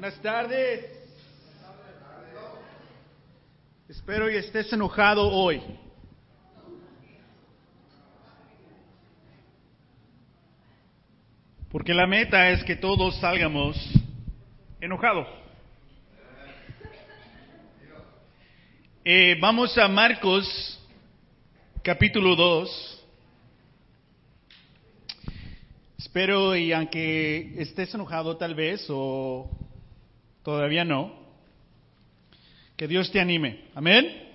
Buenas tardes. Espero y estés enojado hoy. Porque la meta es que todos salgamos enojados. Eh, vamos a Marcos capítulo 2. Espero y aunque estés enojado tal vez o todavía no, que Dios te anime. Amén.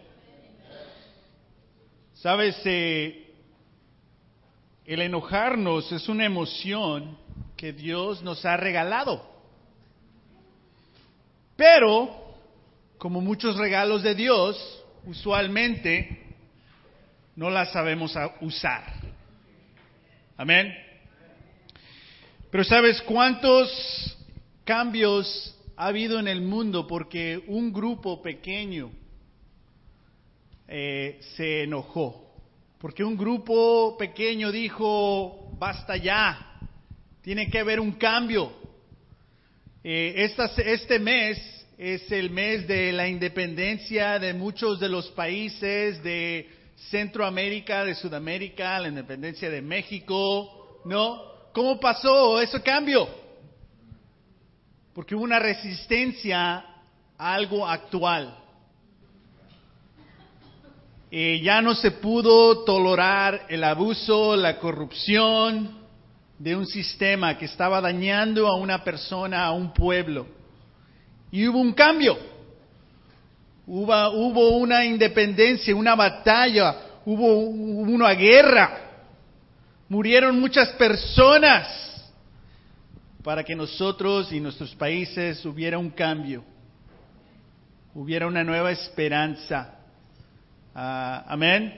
Sabes, eh, el enojarnos es una emoción que Dios nos ha regalado. Pero, como muchos regalos de Dios, usualmente no las sabemos usar. Amén. Pero ¿sabes cuántos cambios ha habido en el mundo porque un grupo pequeño eh, se enojó? Porque un grupo pequeño dijo, basta ya, tiene que haber un cambio. Eh, este mes es el mes de la independencia de muchos de los países de Centroamérica, de Sudamérica, la independencia de México, ¿no? ¿Cómo pasó ese cambio? Porque hubo una resistencia a algo actual. Eh, ya no se pudo tolerar el abuso, la corrupción de un sistema que estaba dañando a una persona, a un pueblo. Y hubo un cambio. Hubo, hubo una independencia, una batalla, hubo una guerra Murieron muchas personas para que nosotros y nuestros países hubiera un cambio, hubiera una nueva esperanza. Ah, amén.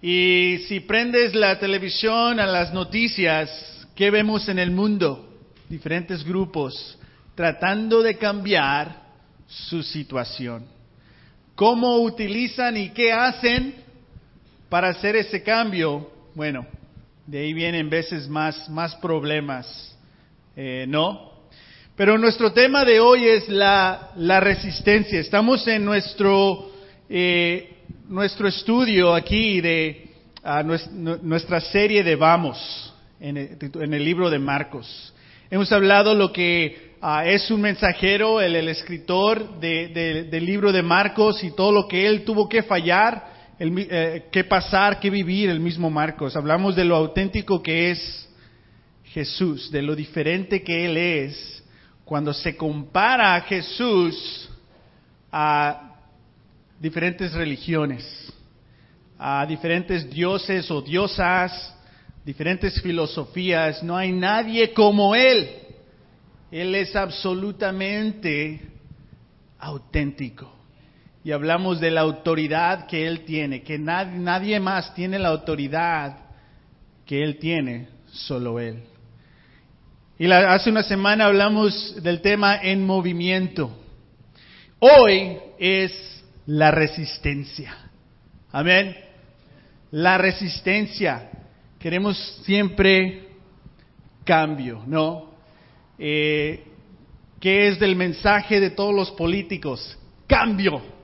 Y si prendes la televisión a las noticias, ¿qué vemos en el mundo? Diferentes grupos tratando de cambiar su situación. ¿Cómo utilizan y qué hacen para hacer ese cambio? Bueno, de ahí vienen veces más, más problemas, eh, ¿no? Pero nuestro tema de hoy es la, la resistencia. Estamos en nuestro, eh, nuestro estudio aquí de nuestra serie de Vamos en el, libro de Marcos. Hemos hablado lo que ah, es un mensajero, el, el escritor del libro de Marcos y todo lo que él tuvo que fallar el, eh, qué pasar, qué vivir el mismo Marcos. Hablamos de lo auténtico que es Jesús, de lo diferente que Él es cuando se compara a Jesús a diferentes religiones, a diferentes dioses o diosas, diferentes filosofías. No hay nadie como Él. Él es absolutamente auténtico y hablamos de la autoridad que Él tiene, que nadie, más tiene la autoridad que Él tiene, solo Él. Y hace una semana hablamos del tema en movimiento. Hoy es la resistencia. Amén. La resistencia. Queremos siempre cambio, ¿no? Eh, ¿Qué es del mensaje de todos los políticos? Cambio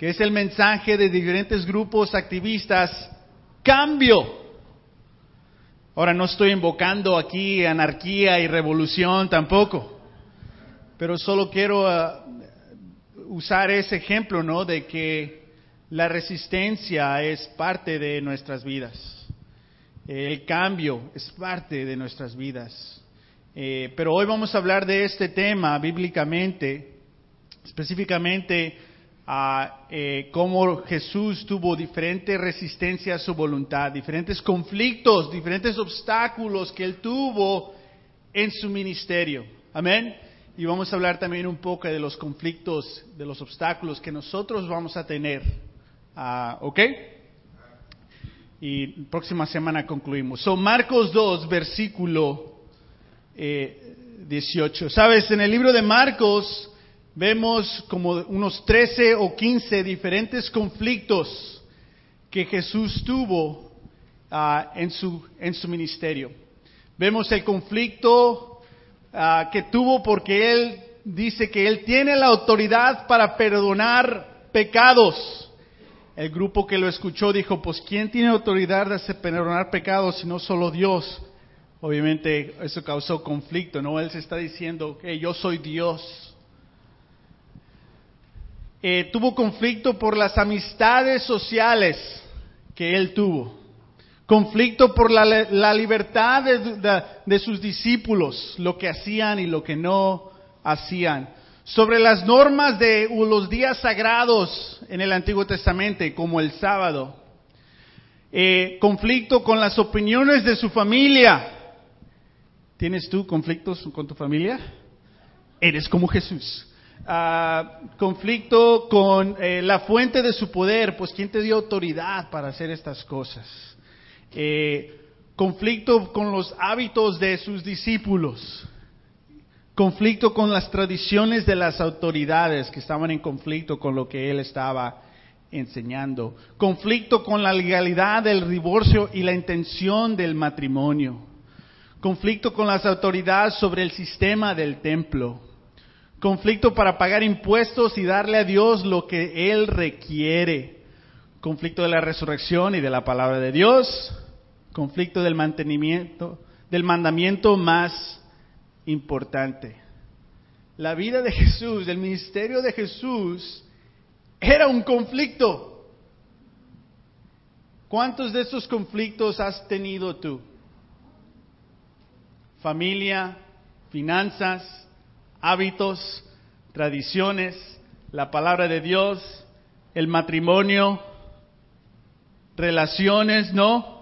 que es el mensaje de diferentes grupos activistas, cambio. Ahora no estoy invocando aquí anarquía y revolución tampoco, pero solo quiero ah, usar ese ejemplo, ¿no? De que la resistencia es parte de nuestras vidas. El cambio es parte de nuestras vidas. Eh, pero hoy vamos a hablar de este tema bíblicamente, específicamente a eh, cómo Jesús tuvo diferente resistencia a su voluntad, diferentes conflictos, diferentes obstáculos que él tuvo en su ministerio. Amén. Y vamos a hablar también un poco de los conflictos, de los obstáculos que nosotros vamos a tener. Ah, ¿Ok? Y próxima semana concluimos. Son Marcos 2, versículo 18. Eh, Sabes, en el libro de Marcos vemos como unos 13 o 15 diferentes conflictos que Jesús tuvo ah, en, su, en su ministerio. Vemos el conflicto ah, que tuvo porque él dice que él tiene la autoridad para perdonar pecados. El grupo que lo escuchó dijo, pues ¿quién tiene autoridad de perdonar pecados si no solo Dios? Obviamente eso causó conflicto, ¿no? Él se está diciendo que yo soy Dios. Eh, tuvo conflicto por las amistades sociales que él tuvo. Conflicto por la, libertad de sus discípulos, lo que hacían y lo que no hacían sobre las normas de los días sagrados en el Antiguo Testamento, como el sábado. Eh, conflicto con las opiniones de su familia. ¿Tienes tú conflictos con tu familia? Eres como Jesús. Ah, conflicto con eh, la fuente de su poder, pues ¿quién te dio autoridad para hacer estas cosas? Eh, conflicto con los hábitos de sus discípulos. Conflicto con las tradiciones de las autoridades que estaban en conflicto con lo que él estaba enseñando, conflicto con la legalidad del divorcio y la intención del matrimonio, conflicto con las autoridades sobre el sistema del templo, conflicto para pagar impuestos y darle a Dios lo que Él requiere, conflicto de la resurrección y de la palabra de Dios, conflicto del mantenimiento, del mandamiento más importante. La vida de Jesús, el ministerio de Jesús, era un conflicto. ¿Cuántos de esos conflictos has tenido tú? Familia, finanzas, hábitos, tradiciones, la palabra de Dios, el matrimonio, relaciones, ¿no?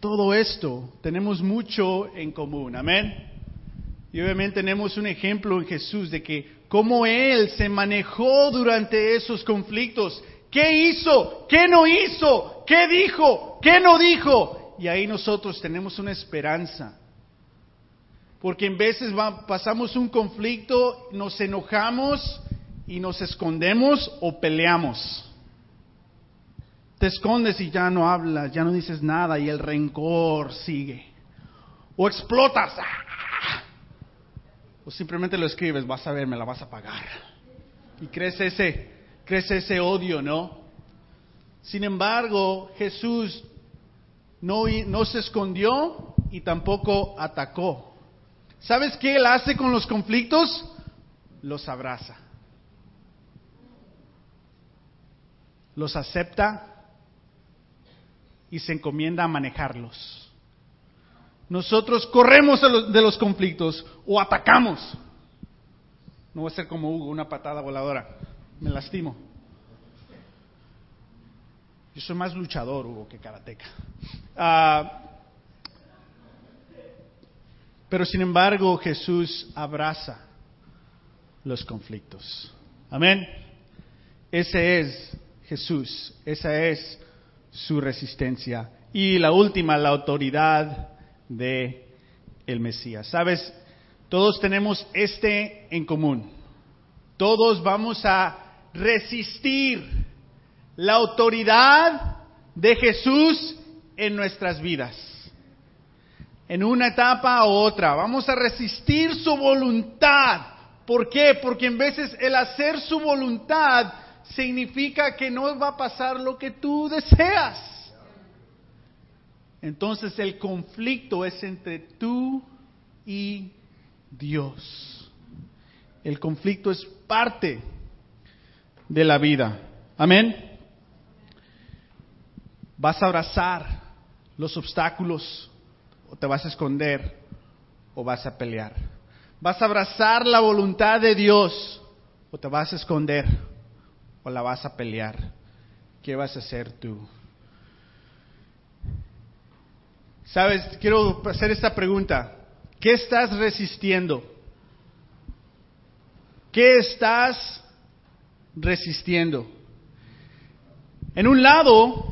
Todo esto tenemos mucho en común, amén. Y obviamente tenemos un ejemplo en Jesús de que cómo Él se manejó durante esos conflictos. ¿Qué hizo? ¿Qué no hizo? ¿Qué dijo? ¿Qué no dijo? Y ahí nosotros tenemos una esperanza. Porque en veces pasamos un conflicto, nos enojamos y nos escondemos o peleamos. Te escondes y ya no hablas, ya no dices nada y el rencor sigue. O explotas. O simplemente lo escribes, vas a ver, me la vas a pagar. Y crece ese, crece ese odio, ¿no? Sin embargo, Jesús no se escondió y tampoco atacó. ¿Sabes qué él hace con los conflictos? Los abraza. Los acepta y se encomienda a manejarlos. Nosotros corremos de los conflictos o atacamos. No voy a ser como Hugo, una patada voladora. Me lastimo. Yo soy más luchador, Hugo, que karateca. Ah, pero sin embargo, Jesús abraza los conflictos. Amén. Ese es Jesús. Esa es su resistencia. Y la última, la autoridad de el Mesías. Sabes, todos tenemos este en común. Todos vamos a resistir la autoridad de Jesús en nuestras vidas. En una etapa u otra. Vamos a resistir su voluntad. ¿Por qué? Porque en veces el hacer su voluntad significa que no va a pasar lo que tú deseas. Entonces el conflicto es entre tú y Dios. El conflicto es parte de la vida. Amén. Vas a abrazar los obstáculos o te vas a esconder o vas a pelear. Vas a abrazar la voluntad de Dios o te vas a esconder o la vas a pelear? ¿Qué vas a hacer tú? Sabes, quiero hacer esta pregunta. ¿Qué estás resistiendo? ¿Qué estás resistiendo? En un lado,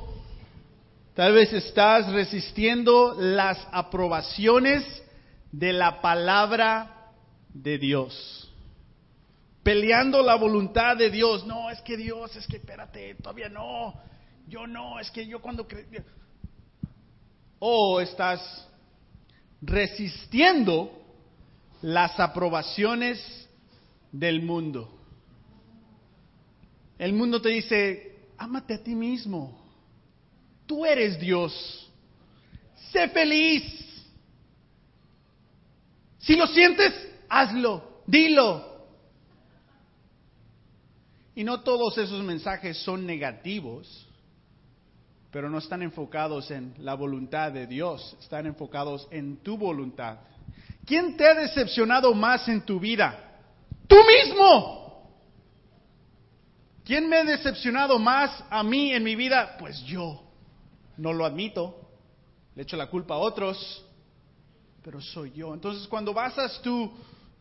tal vez estás resistiendo las aprobaciones de la palabra de Dios peleando la voluntad de Dios. No, es que Dios, es que espérate, todavía no. Yo no, es que yo cuando. O estás resistiendo las aprobaciones del mundo. El mundo te dice, ámate a ti mismo. Tú eres Dios. Sé feliz. Si lo sientes, hazlo, dilo. Y no todos esos mensajes son negativos, pero no están enfocados en la voluntad de Dios, están enfocados en tu voluntad. ¿Quién te ha decepcionado más en tu vida? Tú mismo. ¿Quién me ha decepcionado más a mí en mi vida? Pues yo. No lo admito. Le echo la culpa a otros, pero soy yo. Entonces cuando basas tu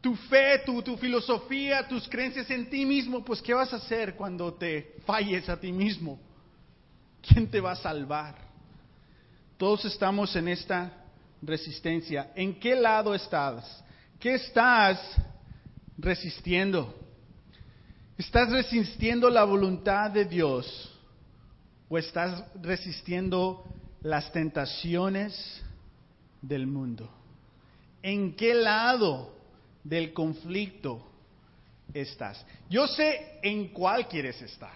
tu fe, tu, tu filosofía, tus creencias en ti mismo, pues ¿qué vas a hacer cuando te falles a ti mismo? ¿Quién te va a salvar? Todos estamos en esta resistencia. ¿En qué lado estás? ¿Qué estás resistiendo? ¿Estás resistiendo la voluntad de Dios o estás resistiendo las tentaciones del mundo? ¿En qué lado del conflicto estás. Yo sé en cuál quieres estar,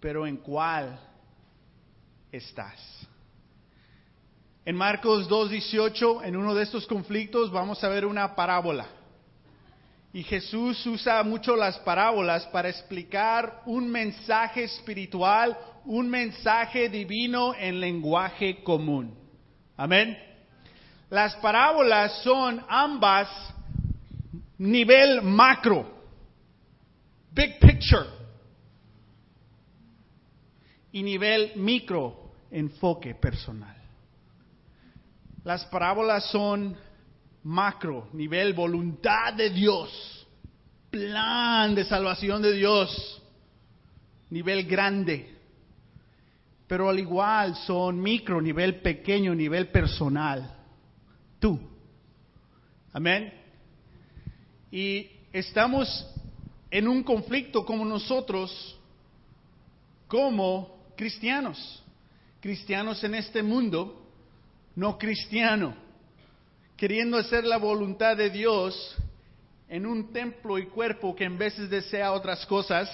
pero en cuál estás. En Marcos 2.18, en uno de estos conflictos, vamos a ver una parábola. Y Jesús usa mucho las parábolas para explicar un mensaje espiritual, un mensaje divino en lenguaje común. Amén. Las parábolas son ambas nivel macro, big picture, y nivel micro, enfoque personal. Las parábolas son macro, nivel voluntad de Dios, plan de salvación de Dios, nivel grande. Pero al igual son micro, nivel pequeño, nivel personal tú. Amén. Y estamos en un conflicto como nosotros, como cristianos. Cristianos en este mundo, no cristiano, queriendo hacer la voluntad de Dios en un templo y cuerpo que en veces desea otras cosas,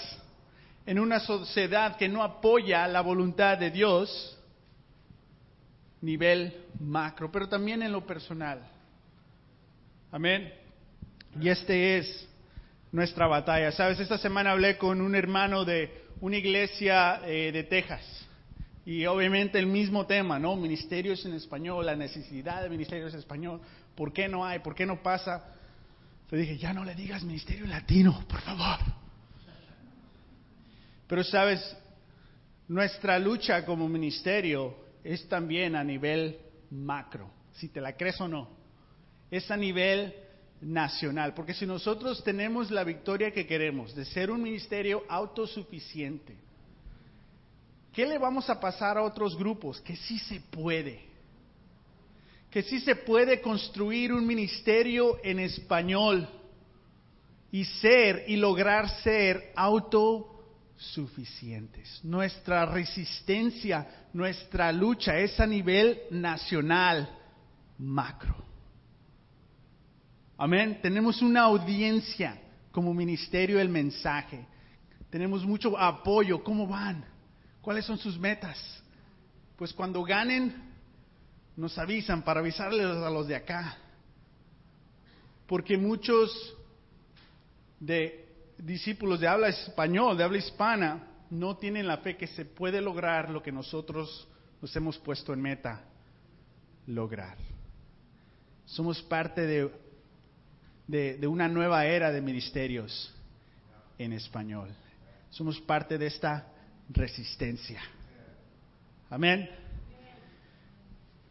en una sociedad que no apoya la voluntad de Dios, nivel macro, pero también en lo personal. Amén. Y este es nuestra batalla. Sabes, esta semana hablé con un hermano de una iglesia eh, de Texas. Y obviamente el mismo tema, ¿no? Ministerios en español, la necesidad de ministerios en español. ¿Por qué no hay? ¿Por qué no pasa? Le dije, ya no le digas ministerio latino, por favor. Pero sabes, nuestra lucha como ministerio es también a nivel macro, si te la crees o no. Es a nivel nacional, porque si nosotros tenemos la victoria que queremos de ser un ministerio autosuficiente, ¿qué le vamos a pasar a otros grupos? Que sí se puede, que sí se puede construir un ministerio en español y ser y lograr ser auto suficientes. Nuestra resistencia, nuestra lucha es a nivel nacional, macro. Amén. Tenemos una audiencia como ministerio del mensaje. Tenemos mucho apoyo. ¿Cómo van? ¿Cuáles son sus metas? Pues cuando ganen, nos avisan para avisarles a los de acá. Porque muchos de discípulos de habla español, de habla hispana, no tienen la fe que se puede lograr lo que nosotros nos hemos puesto en meta lograr. Somos parte de, de, una nueva era de ministerios en español. Somos parte de esta resistencia. Amén.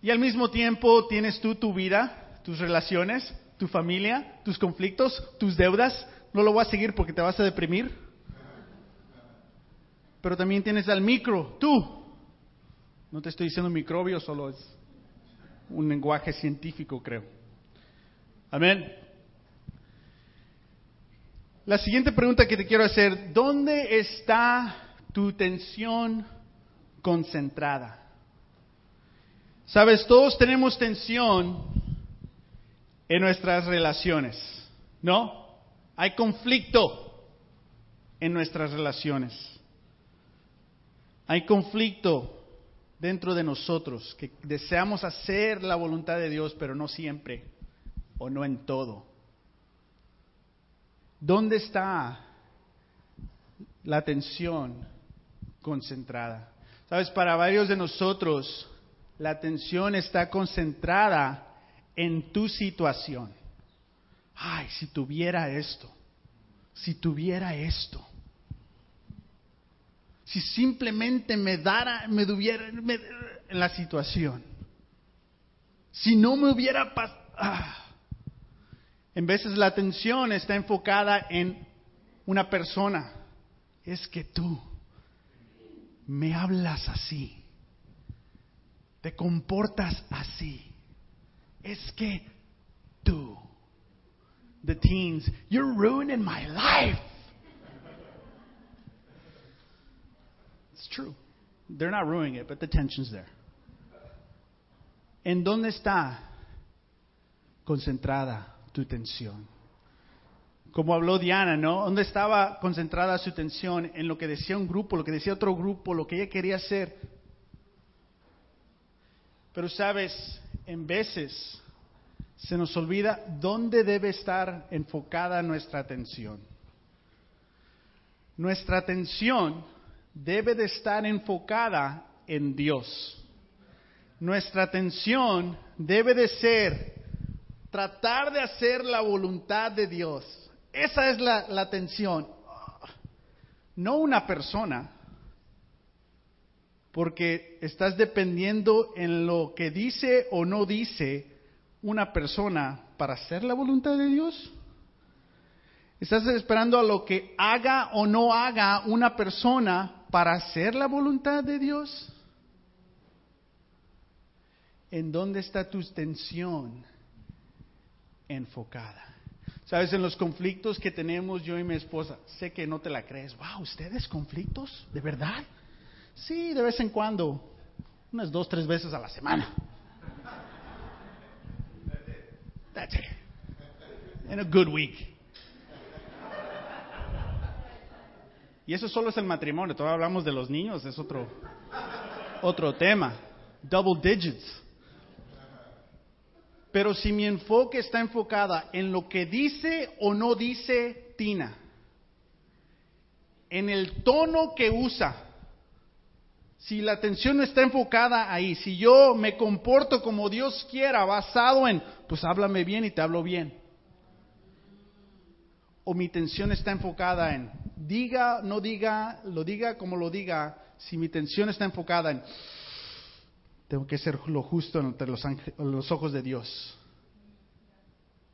Y al mismo tiempo tienes tú tu vida, tus relaciones, tu familia, tus conflictos, tus deudas, no lo voy a seguir porque te vas a deprimir. Pero también tienes al micro, tú. No te estoy diciendo microbio, solo es un lenguaje científico, creo. Amén. La siguiente pregunta que te quiero hacer, ¿dónde está tu tensión concentrada? Sabes, todos tenemos tensión en nuestras relaciones, ¿no? Hay conflicto en nuestras relaciones. Hay conflicto dentro de nosotros que deseamos hacer la voluntad de Dios, pero no siempre o no en todo. ¿Dónde está la atención concentrada? Sabes, para varios de nosotros la atención está concentrada en tu situación. Ay, si tuviera esto, si tuviera esto, si simplemente me dara, me tuviera en la situación, si no me hubiera pasado. Ah. En veces la atención está enfocada en una persona. Es que tú me hablas así, te comportas así. Es que tú, the teens, you're ruining my life. It's true. They're not ruining it, but the tension's there. ¿En dónde está concentrada tu tensión? Como habló Diana, ¿no? ¿Dónde estaba concentrada su atención? En lo que decía un grupo, lo que decía otro grupo, lo que ella quería hacer. Pero sabes, en veces se nos olvida dónde debe estar enfocada nuestra atención. Nuestra atención debe de estar enfocada en Dios. Nuestra atención debe de ser tratar de hacer la voluntad de Dios. Esa es la, la atención. No una persona, porque estás dependiendo en lo que dice o no dice una persona para hacer la voluntad de Dios. ¿Estás esperando a lo que haga o no haga una persona para hacer la voluntad de Dios? ¿En dónde está tu tensión enfocada? Sabes, en los conflictos que tenemos yo y mi esposa, sé que no te la crees. Wow, ¿ustedes conflictos? ¿De verdad? Sí, de vez en cuando, unas dos, tres veces a la semana. That's it. In a good week. Y eso solo es el matrimonio, todavía hablamos de los niños, es otro, otro tema. Double digits. Pero si mi enfoque está enfocada en lo que dice o no dice Tina, en el tono que usa, si la atención está enfocada ahí, si yo me comporto como Dios quiera, basado en, pues háblame bien y te hablo bien. O mi atención está enfocada en, diga, no diga, lo diga como lo diga, si mi atención está enfocada en, tengo que ser lo justo entre los, los ojos de Dios.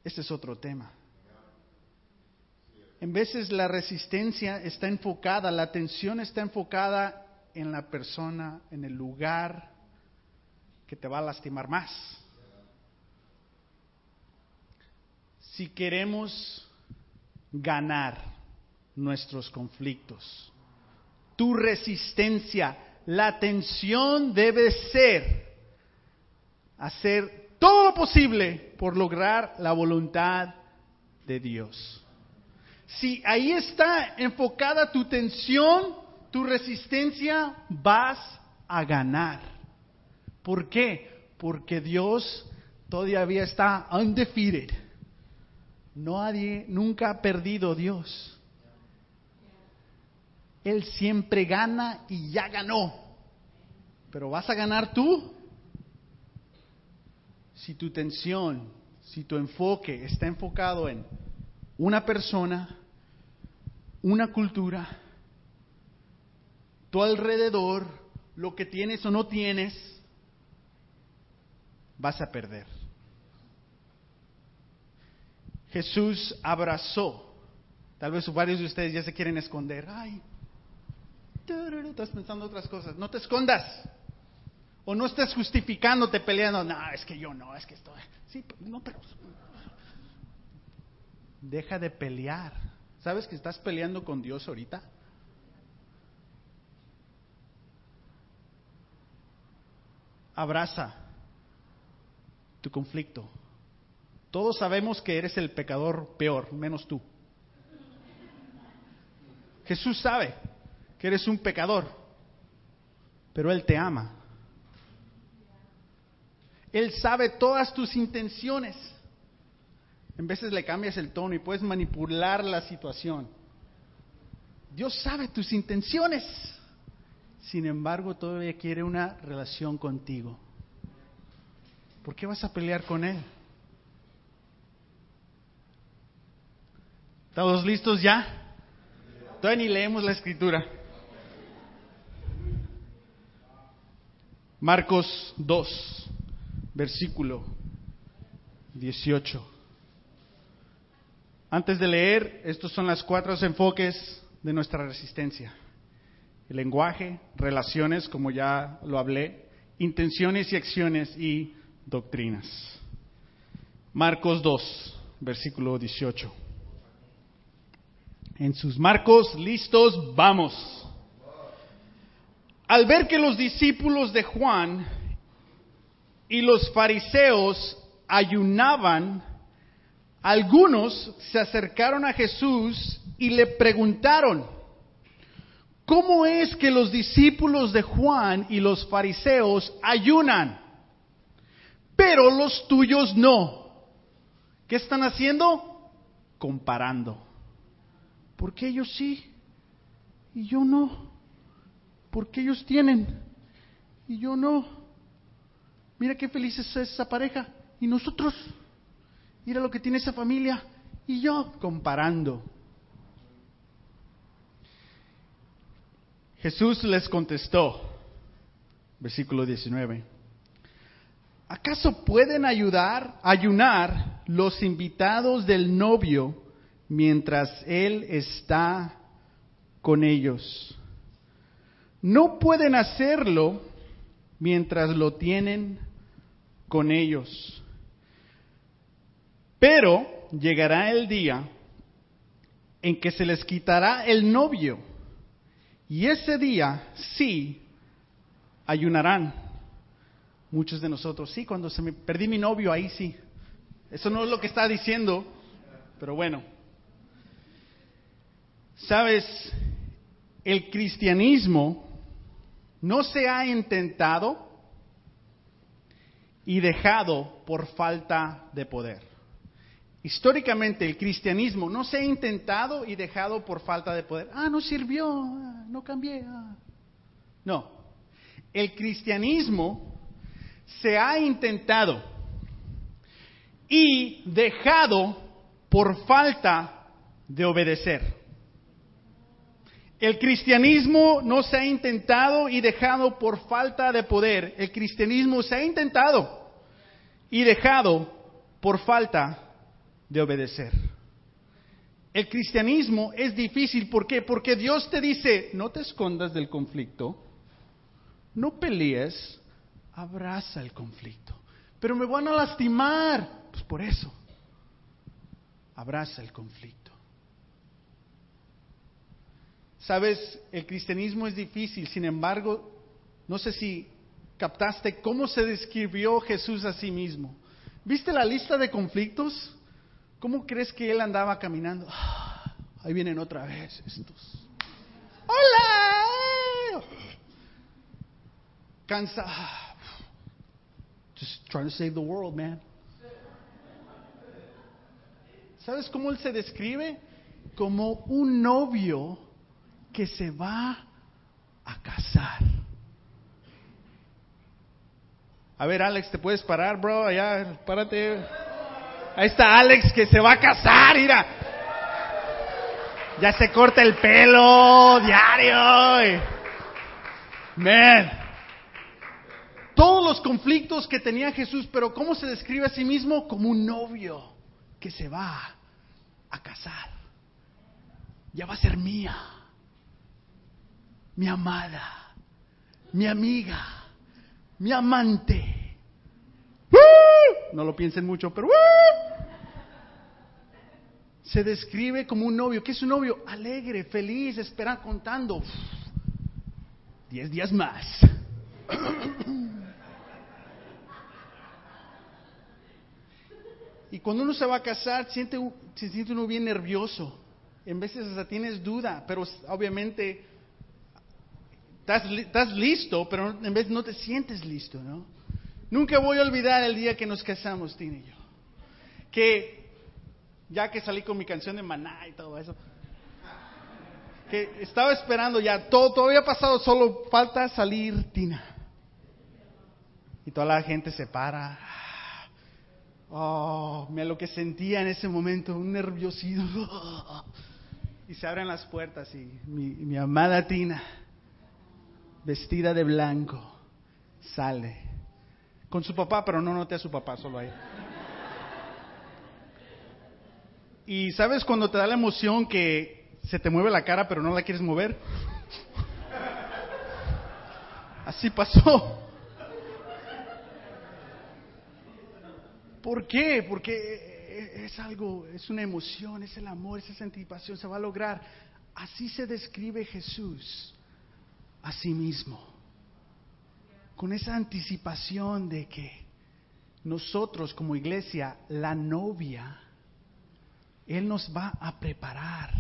Este es otro tema. En veces la resistencia está enfocada, la atención está enfocada en la persona, en el lugar que te va a lastimar más. Si queremos ganar nuestros conflictos, tu resistencia la atención debe ser hacer todo lo posible por lograr la voluntad de Dios. Si ahí está enfocada tu tensión, tu resistencia, vas a ganar. ¿Por qué? Porque Dios todavía está undefeated. Nadie nunca ha perdido Dios. Él siempre gana y ya ganó. Pero vas a ganar tú si tu tensión, si tu enfoque está enfocado en una persona, una cultura, tu alrededor, lo que tienes o no tienes, vas a perder. Jesús abrazó. Tal vez varios de ustedes ya se quieren esconder. Ay, estás pensando otras cosas. No te escondas. O no estés justificándote peleando. No, es que yo no, es que estoy. Sí, no, pero. Deja de pelear. ¿Sabes que estás peleando con Dios ahorita? Abraza tu conflicto, Todos sabemos que eres el pecador peor, menos tú. Jesús sabe que eres un pecador, pero Él te ama. Él sabe todas tus intenciones. En veces le cambias el tono y puedes manipular la situación. Dios sabe tus intenciones. Sin embargo, todavía quiere una relación contigo. ¿Por qué vas a pelear con Él? ¿Estamos listos ya? Todavía ni leemos la escritura. Marcos 2, versículo 18. Antes de leer, estos son los cuatro enfoques de nuestra resistencia. El lenguaje, relaciones, como ya lo hablé, intenciones y acciones y doctrinas. Marcos 2, versículo 18. En sus marcos, listos, vamos. Al ver que los discípulos de Juan y los fariseos ayunaban, algunos se acercaron a Jesús y le preguntaron, ¿cómo es que los discípulos de Juan y los fariseos ayunan, pero los tuyos no? ¿Qué están haciendo? Comparando. ¿Por qué ellos sí y yo no? ¿Por qué ellos tienen y yo no? Mira qué feliz es esa pareja y nosotros mira lo que tiene esa familia y yo comparando. Jesús les contestó, versículo 19, ¿acaso pueden ayudar, ayunar los invitados del novio mientras él está con ellos? No pueden hacerlo mientras lo tienen con ellos. Pero llegará el día en que se les quitará el novio y ese día sí ayunarán. Muchos de nosotros, sí, cuando se me perdí mi novio, ahí sí. Eso no es lo que está diciendo, pero bueno. Sabes, el cristianismo no se ha intentado y dejado por falta de poder. Históricamente el cristianismo no se ha intentado y dejado por falta de poder. Ah, no sirvió, ah, no cambié. Ah. No, el cristianismo se ha intentado y dejado por falta de obedecer. El cristianismo no se ha intentado y dejado por falta de poder. El cristianismo se ha intentado y dejado por falta de obedecer. El cristianismo es difícil, ¿por qué? Porque Dios te dice, no te escondas del conflicto, no pelees, abraza el conflicto. Pero me van a lastimar, pues por eso, abraza el conflicto. Sabes, el cristianismo es difícil, sin embargo, no sé si captaste cómo se describió Jesús a sí mismo. ¿Viste la lista de conflictos? ¿Cómo crees que él andaba caminando? Ah, ahí vienen otra vez estos. ¡Hola! Cansa. Just trying to save the world, man. ¿Sabes cómo él se describe? Como un novio que se va a casar. A ver, Alex, ¿te puedes parar, bro? Allá, párate. Ahí está Alex que se va a casar, mira. Ya se corta el pelo diario. Man. Todos los conflictos que tenía Jesús, pero ¿cómo se describe a sí mismo? Como un novio que se va a casar. Ya va a ser mía. Mi amada. Mi amiga. Mi amante no lo piensen mucho, pero se describe como un novio. ¿Qué es un novio? Alegre, feliz, espera contando. Diez días más. Y cuando uno se va a casar, se siente uno bien nervioso. En veces hasta tienes duda, pero obviamente estás, listo, pero en vez no te sientes listo, ¿no? Nunca voy a olvidar el día que nos casamos, Tina y yo. Que ya que salí con mi canción de Maná y todo eso, que estaba esperando ya, todo, todo había pasado, solo falta salir Tina. Y toda la gente se para. Oh, me lo que sentía en ese momento, un nerviosismo. Y se abren las puertas y mi, mi amada Tina, vestida de blanco, sale. Con su papá, pero no noté a su papá, solo ahí. Y sabes cuando te da la emoción que se te mueve la cara, pero no la quieres mover. Así pasó. ¿Por qué? Porque es algo, es una emoción, es el amor, esa anticipación, se va a lograr. Así se describe Jesús a sí mismo. Con esa anticipación de que nosotros como iglesia, la novia, Él nos va a preparar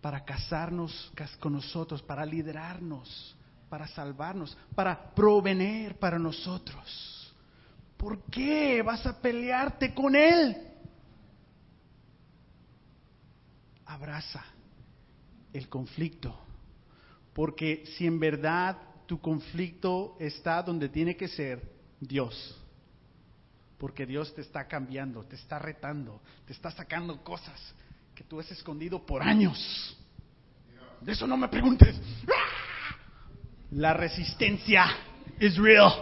para casarnos con nosotros, para liderarnos, para salvarnos, para proveer para nosotros. ¿Por qué vas a pelearte con Él? Abraza el conflicto, porque si en verdad tu conflicto está donde tiene que ser, Dios, porque Dios te está cambiando, te está retando, te está sacando cosas que tú has escondido por años. De eso no me preguntes. La resistencia es real.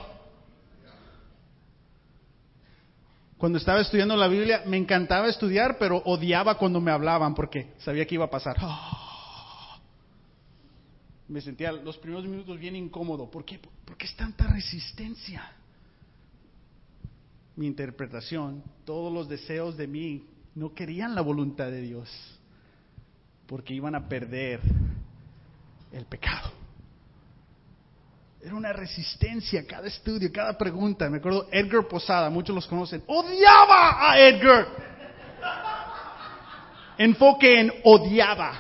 Cuando estaba estudiando la Biblia, me encantaba estudiar, pero odiaba cuando me hablaban porque sabía que iba a pasar. Me sentía los primeros minutos bien incómodo. ¿Por qué? ¿Por qué es tanta resistencia? Mi interpretación, todos los deseos de mí no querían la voluntad de Dios, porque iban a perder el pecado. Era una resistencia cada estudio, cada pregunta. Me acuerdo Edgar Posada, muchos los conocen. Odiaba a Edgar. Enfoque en odiaba.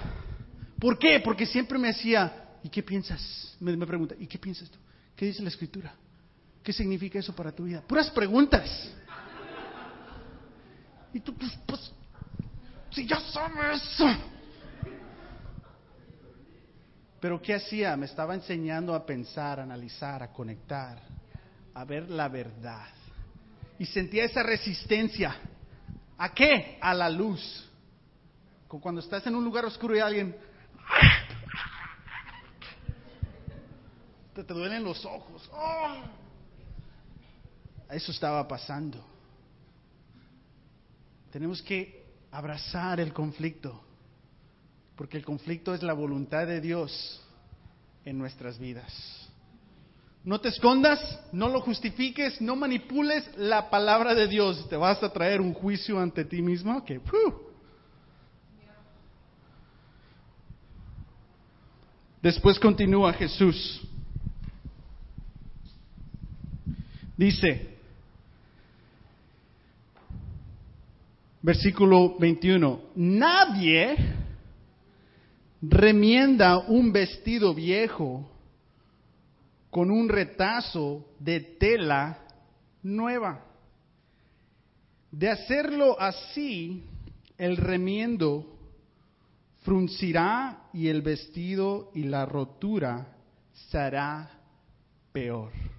¿Por qué? Porque siempre me hacía, ¿y qué piensas? Me, pregunta, ¿y qué piensas tú? ¿Qué dice la escritura? ¿Qué significa eso para tu vida? Puras preguntas. Y tú, pues, pues si ya sabes. Pero ¿qué hacía? Me estaba enseñando a pensar, a analizar, a conectar, a ver la verdad. Y sentía esa resistencia. ¿A qué? A la luz. Cuando estás en un lugar oscuro y alguien... Te, duelen los ojos. ¡Oh! Eso estaba pasando. Tenemos que abrazar el conflicto porque el conflicto es la voluntad de Dios en nuestras vidas. No te escondas, no lo justifiques, no manipules la palabra de Dios. Te vas a traer un juicio ante ti mismo que... Después continúa Jesús. Dice, versículo 21, nadie remienda un vestido viejo con un retazo de tela nueva. De hacerlo así, el remiendo fruncirá y el vestido y la rotura será peor.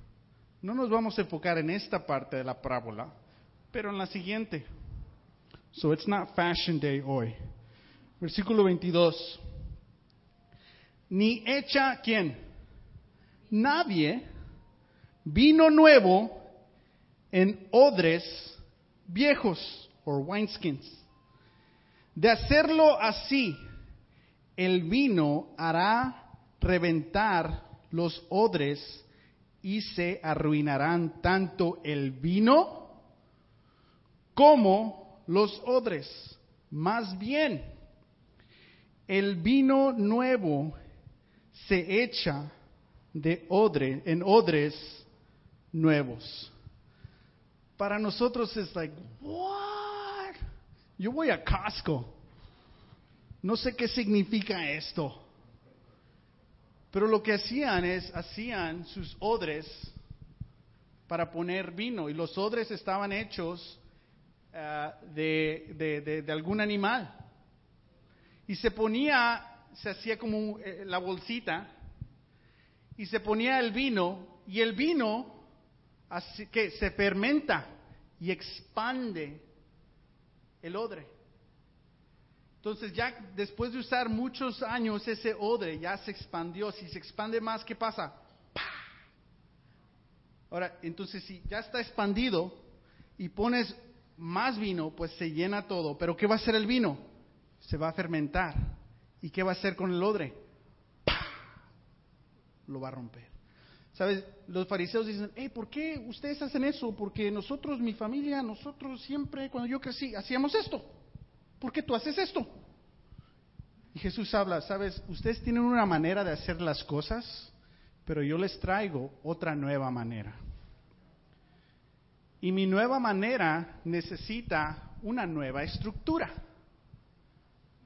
No nos vamos a enfocar en esta parte de la parábola, pero en la siguiente. So it's not fashion day hoy. Versículo 22 ni echa quién? Nadie vino nuevo en odres viejos o wineskins. De hacerlo así, el vino hará reventar los odres y se arruinarán tanto el vino como los odres. Más bien, el vino nuevo se echa de odre, en odres nuevos. para nosotros es like, what? Yo voy a Costco. No sé qué significa esto. Pero lo que hacían es, hacían sus odres para poner vino. Y los odres estaban hechos ah, de, de, algún animal. Y se ponía, se hacía como eh, la bolsita, y se ponía el vino, y el vino así que se fermenta y expande el odre. Entonces ya después de usar muchos años ese odre ya se expandió. Si se expande más, ¿qué pasa? Ahora, entonces si ya está expandido y pones más vino, pues se llena todo. Pero ¿qué va a hacer el vino? Se va a fermentar. ¿Y qué va a hacer con el odre? Lo va a romper. ¿Sabes? Los fariseos dicen, hey, ¿por qué ustedes hacen eso? Porque nosotros, mi familia, nosotros siempre, cuando yo crecí, hacíamos esto. ¿Por qué tú haces esto? Y Jesús habla, sabes, ustedes tienen una manera de hacer las cosas, pero yo les traigo otra nueva manera. Y mi nueva manera necesita una nueva estructura.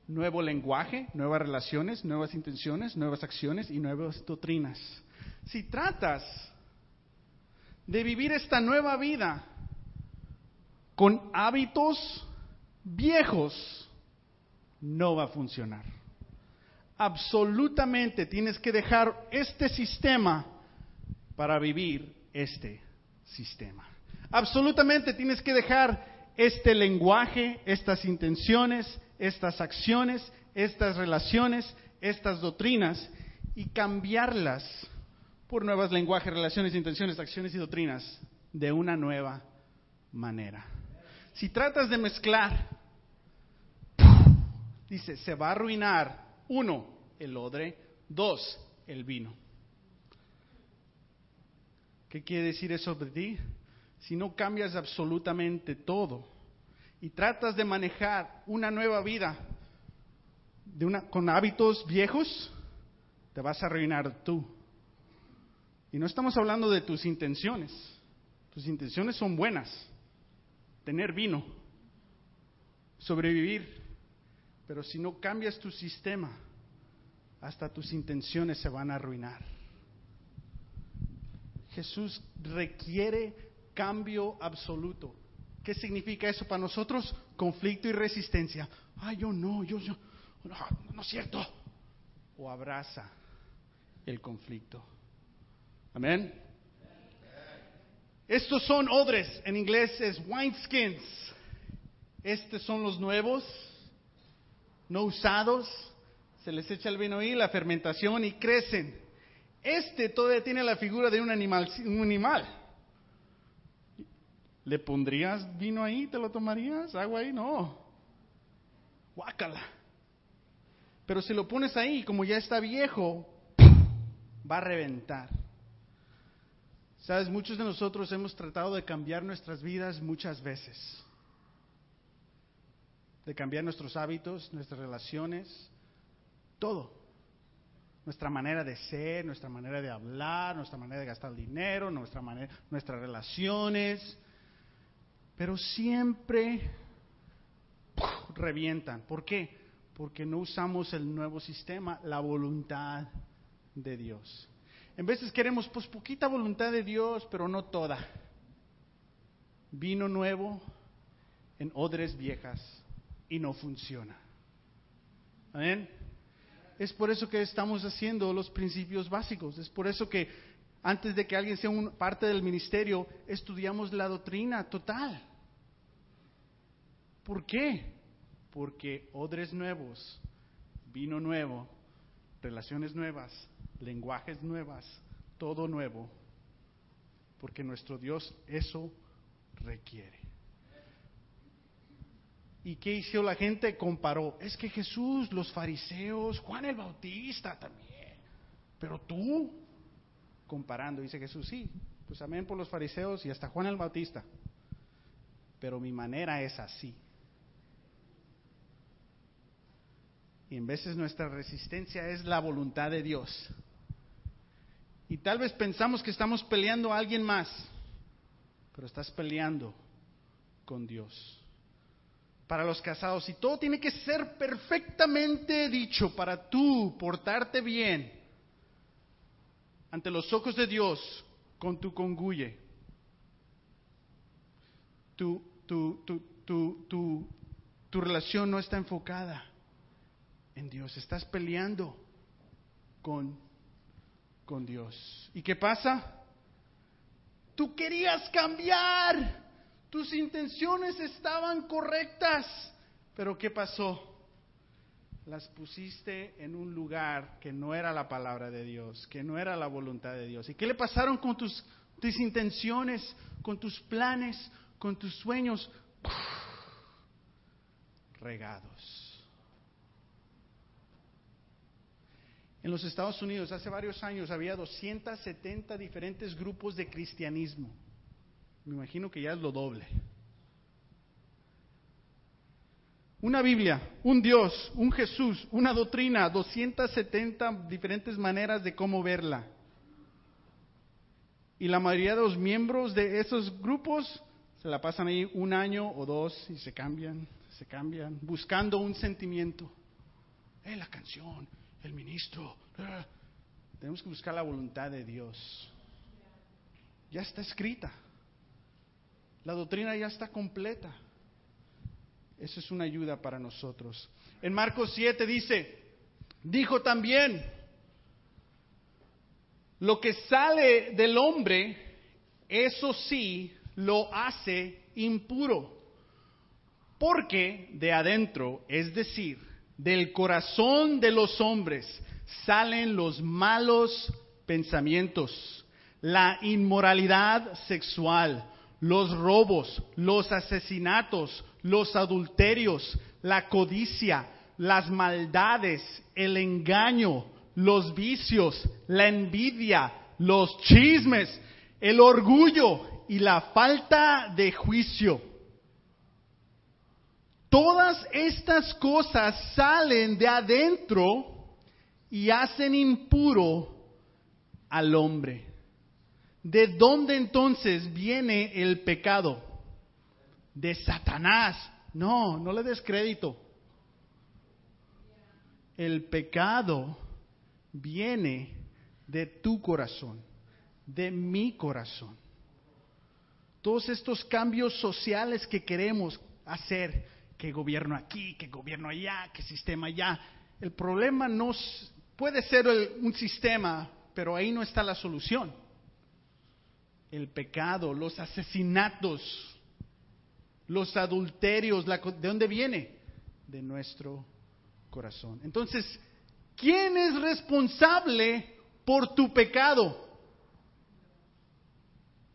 Nuevo lenguaje, nuevas relaciones, nuevas intenciones, nuevas acciones y nuevas doctrinas. Si tratas de vivir esta nueva vida con hábitos viejos, no va a funcionar. Absolutamente tienes que dejar este sistema para vivir este sistema. Absolutamente tienes que dejar este lenguaje, estas intenciones, estas acciones, estas relaciones, estas doctrinas y cambiarlas por nuevos lenguajes, relaciones, intenciones, acciones y doctrinas de una nueva manera. Si tratas de mezclar, dice, se va a arruinar, uno, el odre, dos, el vino. ¿Qué quiere decir eso de ti? Si no cambias absolutamente todo y tratas de manejar una nueva vida de una, con hábitos viejos, te vas a arruinar tú. Y no estamos hablando de tus intenciones. Tus intenciones son buenas tener vino, sobrevivir. Pero si no cambias tu sistema, hasta tus intenciones se van a arruinar. Jesús requiere cambio absoluto. ¿Qué significa eso para nosotros? Conflicto y resistencia. Ay, yo no, yo, yo, no, no es cierto. O abraza el conflicto. Amén. Estos son odres, en inglés es wineskins. Estos son los nuevos, no usados. Se les echa el vino ahí, la fermentación y crecen. Este todavía tiene la figura de un animal. Un animal. ¿Le pondrías vino ahí? ¿Te lo tomarías? ¿Agua ahí? No. Guácala. Pero si lo pones ahí, como ya está viejo, va a reventar. Sabes, muchos de nosotros hemos tratado de cambiar nuestras vidas muchas veces, de cambiar nuestros hábitos, nuestras relaciones, todo. Nuestra manera de ser, nuestra manera de hablar, nuestra manera de gastar dinero, nuestra manera, nuestras relaciones, pero siempre revientan. ¿Por qué? Porque no usamos el nuevo sistema, la voluntad de Dios. En veces queremos, pues, poquita voluntad de Dios, pero no toda. Vino nuevo en odres viejas y no funciona. Amén. Es por eso que estamos haciendo los principios básicos. Es por eso que antes de que alguien sea un, parte del ministerio, estudiamos la doctrina total. ¿Por qué? Porque odres nuevos, vino nuevo, relaciones nuevas, lenguajes nuevas, todo nuevo, porque nuestro Dios eso requiere. ¿Y qué hizo la gente? Comparó. Es que Jesús, los fariseos, Juan el Bautista también. Pero tú, comparando, dice Jesús, sí, pues amén por los fariseos y hasta Juan el Bautista. Pero mi manera es así. Y en veces nuestra resistencia es la voluntad de Dios. Y tal vez pensamos que estamos peleando a alguien más, pero estás peleando con Dios. Para los casados, y todo tiene que ser perfectamente dicho para tú portarte bien ante los ojos de Dios con tu conguye. Tu, tu, tu, tu, relación no está enfocada en Dios, estás peleando con, con Dios. ¿Y qué pasa? Tú querías cambiar, tus intenciones estaban correctas, pero ¿qué pasó? Las pusiste en un lugar que no era la palabra de Dios, que no era la voluntad de Dios. ¿Y qué le pasaron con tus, tus intenciones, con tus planes, con tus sueños? Regados. En los Estados Unidos hace varios años había 270 diferentes grupos de cristianismo. Me imagino que ya es lo doble. Una Biblia, un Dios, un Jesús, una doctrina, 270 diferentes maneras de cómo verla. Y la mayoría de los miembros de esos grupos se la pasan ahí un año o dos y se cambian, se cambian, buscando un sentimiento. Eh, la canción, el ministro. Tenemos que buscar la voluntad de Dios. Ya está escrita. La doctrina ya está completa. Eso es una ayuda para nosotros. En Marcos 7 dice, dijo también, lo que sale del hombre, eso sí, lo hace impuro. Porque de adentro, es decir, del corazón de los hombres salen los malos pensamientos, la inmoralidad sexual, los robos, los asesinatos, los adulterios, la codicia, las maldades, el engaño, los vicios, la envidia, los chismes, el orgullo y la falta de juicio Todas estas cosas salen de adentro y hacen impuro al hombre. ¿De dónde entonces viene el pecado? De Satanás. No, no le des crédito. El pecado viene de tu corazón, de mi corazón. Todos estos cambios sociales que queremos hacer, que gobierno aquí, que gobierno allá, que sistema allá. El problema no puede ser un sistema, pero ahí no está la solución. El pecado, los asesinatos, los adulterios, ¿de dónde viene? De nuestro corazón. Entonces, ¿quién es responsable por tu pecado?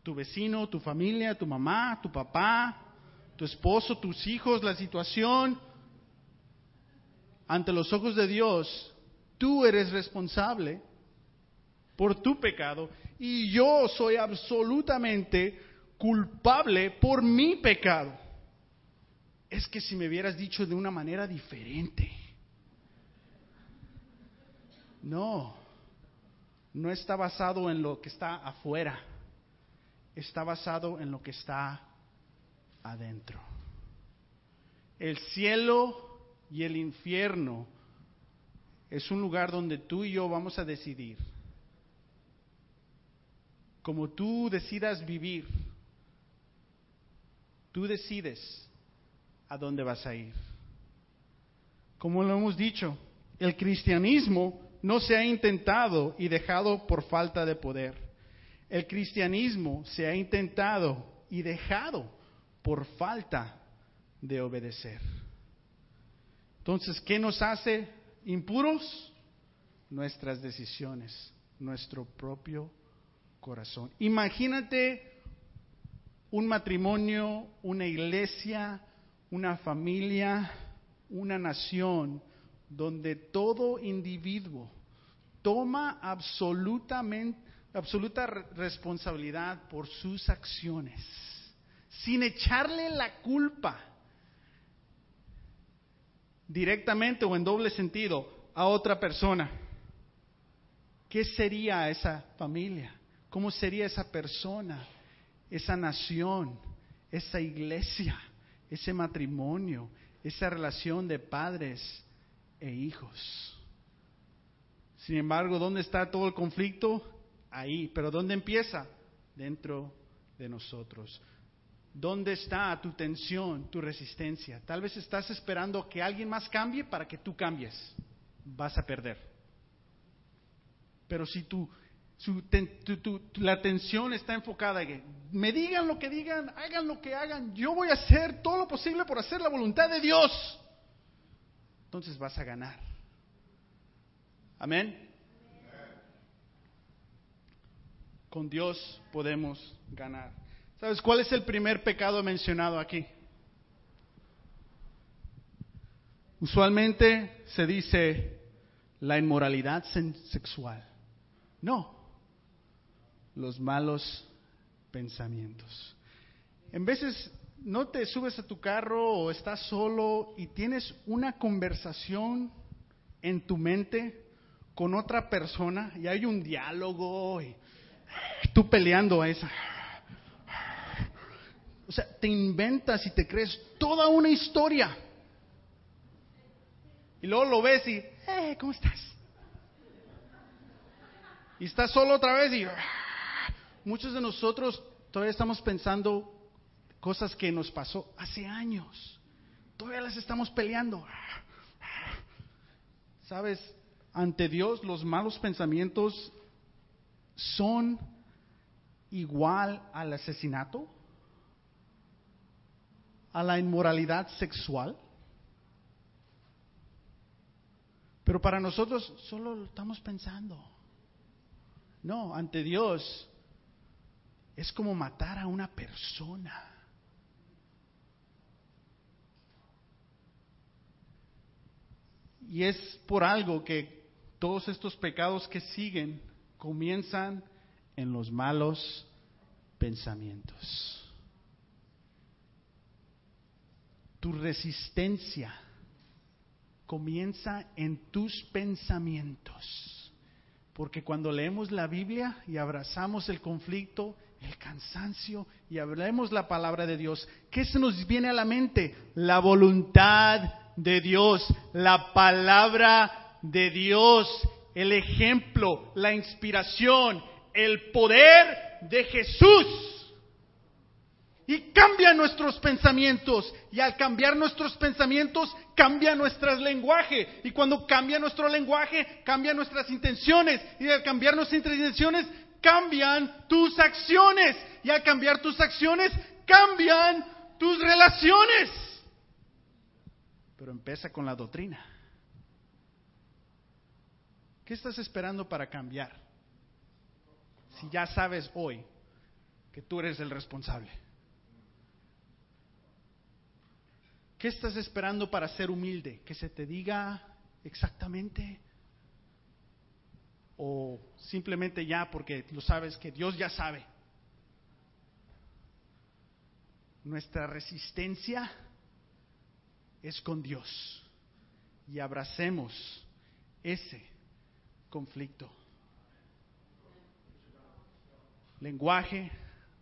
¿Tu vecino, tu familia, tu mamá, tu papá, tu esposo, tus hijos, la situación, ante los ojos de Dios, tú eres responsable por tu pecado y yo soy absolutamente culpable por mi pecado. Es que si me hubieras dicho de una manera diferente. No, no está basado en lo que está afuera, está basado en lo que está adentro. El cielo y el infierno es un lugar donde tú y yo vamos a decidir. Como tú decidas vivir, tú decides a dónde vas a ir. Como lo hemos dicho, el cristianismo no se ha intentado y dejado por falta de poder. El cristianismo se ha intentado y dejado por falta de obedecer. Entonces, ¿qué nos hace impuros? Nuestras decisiones, nuestro propio corazón. Imagínate un matrimonio, una iglesia, una familia, una nación, donde todo individuo toma absolutamente, absoluta responsabilidad por sus acciones sin echarle la culpa directamente o en doble sentido a otra persona. ¿Qué sería esa familia? ¿Cómo sería esa persona, esa nación, esa iglesia, ese matrimonio, esa relación de padres e hijos. Sin embargo, ¿dónde está todo el conflicto? Ahí. Pero ¿dónde empieza? Dentro de nosotros. ¿Dónde está tu tensión, tu resistencia? Tal vez estás esperando que alguien más cambie para que tú cambies. Vas a perder. Pero si tu, la tensión está enfocada en me digan lo que digan, hagan lo que hagan, yo voy a hacer todo lo posible por hacer la voluntad de Dios, entonces vas a ganar. Amén. Con Dios podemos ganar. ¿Sabes cuál es el primer pecado mencionado aquí? Usualmente se dice la inmoralidad sexual. No, los malos pensamientos. En veces no te subes a tu carro o estás solo y tienes una conversación en tu mente con otra persona y hay un diálogo y tú peleando a esa o sea, te inventas y te crees toda una historia. Y luego lo ves y, eh, ¿cómo estás? Y estás solo otra vez y muchos de nosotros todavía estamos pensando cosas que nos pasó hace años. Todavía las estamos peleando. ¿Sabes? Ante Dios los malos pensamientos son igual al asesinato a la inmoralidad sexual. Pero para nosotros solo lo estamos pensando. No, ante Dios es como matar a una persona. Y es por algo que todos estos pecados que siguen comienzan en los malos pensamientos. Tu resistencia comienza en tus pensamientos. Porque cuando leemos la Biblia y abrazamos el conflicto, el cansancio y hablemos la palabra de Dios, ¿qué se nos viene a la mente? La voluntad de Dios, la palabra de Dios, el ejemplo, la inspiración, el poder de Jesús y cambia nuestros pensamientos. Y al cambiar nuestros pensamientos, cambia nuestro lenguaje. Y cuando cambia nuestro lenguaje, cambia nuestras intenciones. Y al cambiar nuestras intenciones, cambian tus acciones. Y al cambiar tus acciones, cambian tus relaciones. Pero empieza con la doctrina. ¿Qué estás esperando para cambiar? Si ya sabes hoy que tú eres el responsable. ¿Qué estás esperando para ser humilde? ¿Que se te diga exactamente? ¿O simplemente ya porque lo sabes que Dios ya sabe? Nuestra resistencia es con Dios y abracemos ese conflicto. Lenguaje,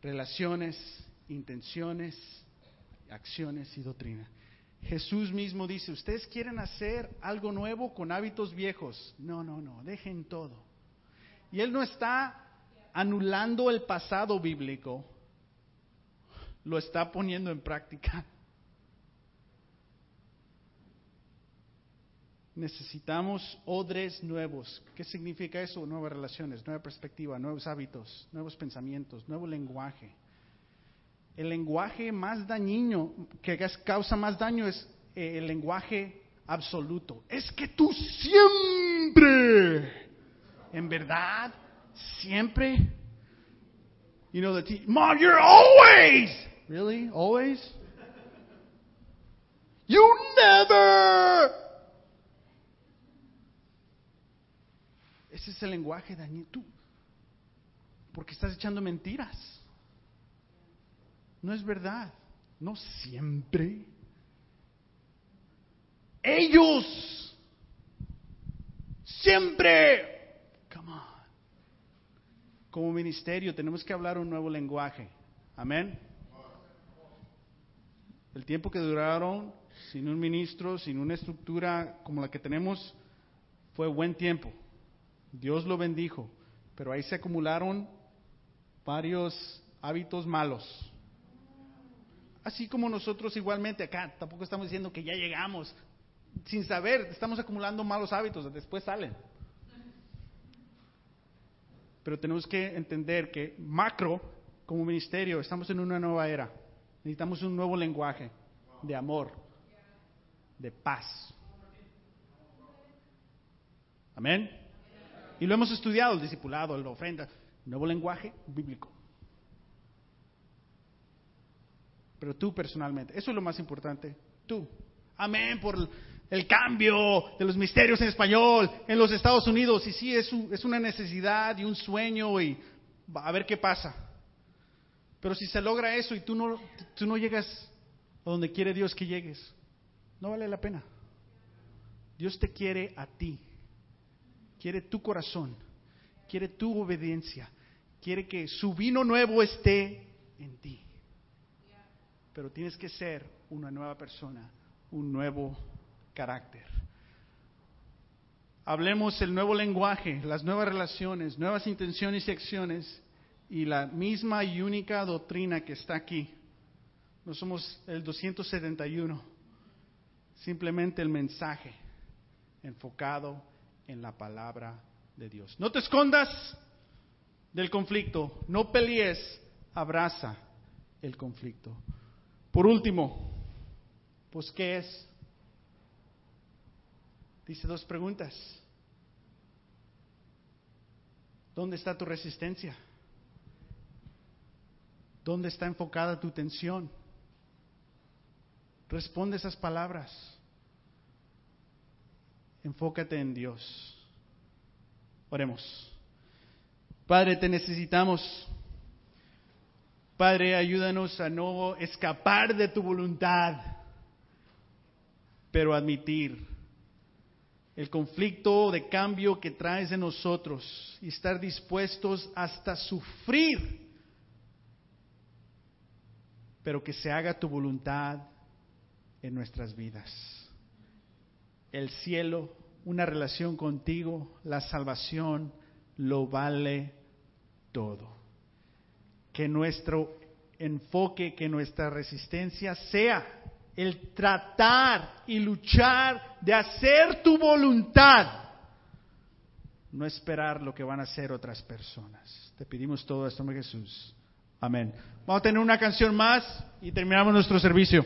relaciones, intenciones, acciones y doctrina. Jesús mismo dice, ustedes quieren hacer algo nuevo con hábitos viejos. No, no, no, dejen todo. Y Él no está anulando el pasado bíblico, lo está poniendo en práctica. Necesitamos odres nuevos. ¿Qué significa eso? Nuevas relaciones, nueva perspectiva, nuevos hábitos, nuevos pensamientos, nuevo lenguaje el lenguaje más dañino, que causa más daño es eh, el lenguaje absoluto. Es que tú siempre, en verdad, siempre, you know, the mom, you're always, really, always, you never. Ese es el lenguaje dañino. Tú, porque estás echando mentiras. No es verdad. No siempre. Ellos. Siempre. Como ministerio tenemos que hablar un nuevo lenguaje. Amén. el tiempo que duraron sin un ministro, sin una estructura como la que tenemos, fue buen tiempo. Dios lo bendijo, pero ahí se acumularon varios hábitos malos. Así como nosotros igualmente acá, tampoco estamos diciendo que ya llegamos, sin saber, estamos acumulando malos hábitos, después salen. Pero tenemos que entender que macro, como ministerio, estamos en una nueva era. Necesitamos un nuevo lenguaje de amor, de paz. Amén. Y lo hemos estudiado, el discipulado, la ofrenda, nuevo lenguaje bíblico. Pero tú personalmente, eso es lo más importante, tú. Amén por el cambio de los misterios en español en los Estados Unidos. Y sí, es, es una necesidad y un sueño y a ver qué pasa. Pero si se logra eso y tú no, tú no llegas a donde quiere Dios que llegues, no vale la pena. Dios te quiere a ti, quiere tu corazón, quiere tu obediencia, quiere que su vino nuevo esté en ti. Pero tienes que ser una nueva persona, un nuevo carácter. Hablemos el nuevo lenguaje, las nuevas relaciones, nuevas intenciones y acciones y la misma y única doctrina que está aquí. No somos el 271, simplemente el mensaje enfocado en la palabra de Dios. No te escondas del conflicto, no pelees, abraza el conflicto. Por último, pues ¿qué es? Dice dos preguntas. ¿Dónde está tu resistencia? ¿Dónde está enfocada tu tensión? Responde esas palabras. Enfócate en Dios. Oremos. Padre, te necesitamos. Padre, ayúdanos a no escapar de tu voluntad, pero admitir el conflicto de cambio que traes en nosotros y estar dispuestos hasta sufrir, pero que se haga tu voluntad en nuestras vidas. El cielo, una relación contigo, la salvación, lo vale todo. Que nuestro enfoque, que nuestra resistencia sea el tratar y luchar de hacer tu voluntad, no esperar lo que van a hacer otras personas. Te pedimos todo esto, en Jesús. Amén. Vamos a tener una canción más y terminamos nuestro servicio.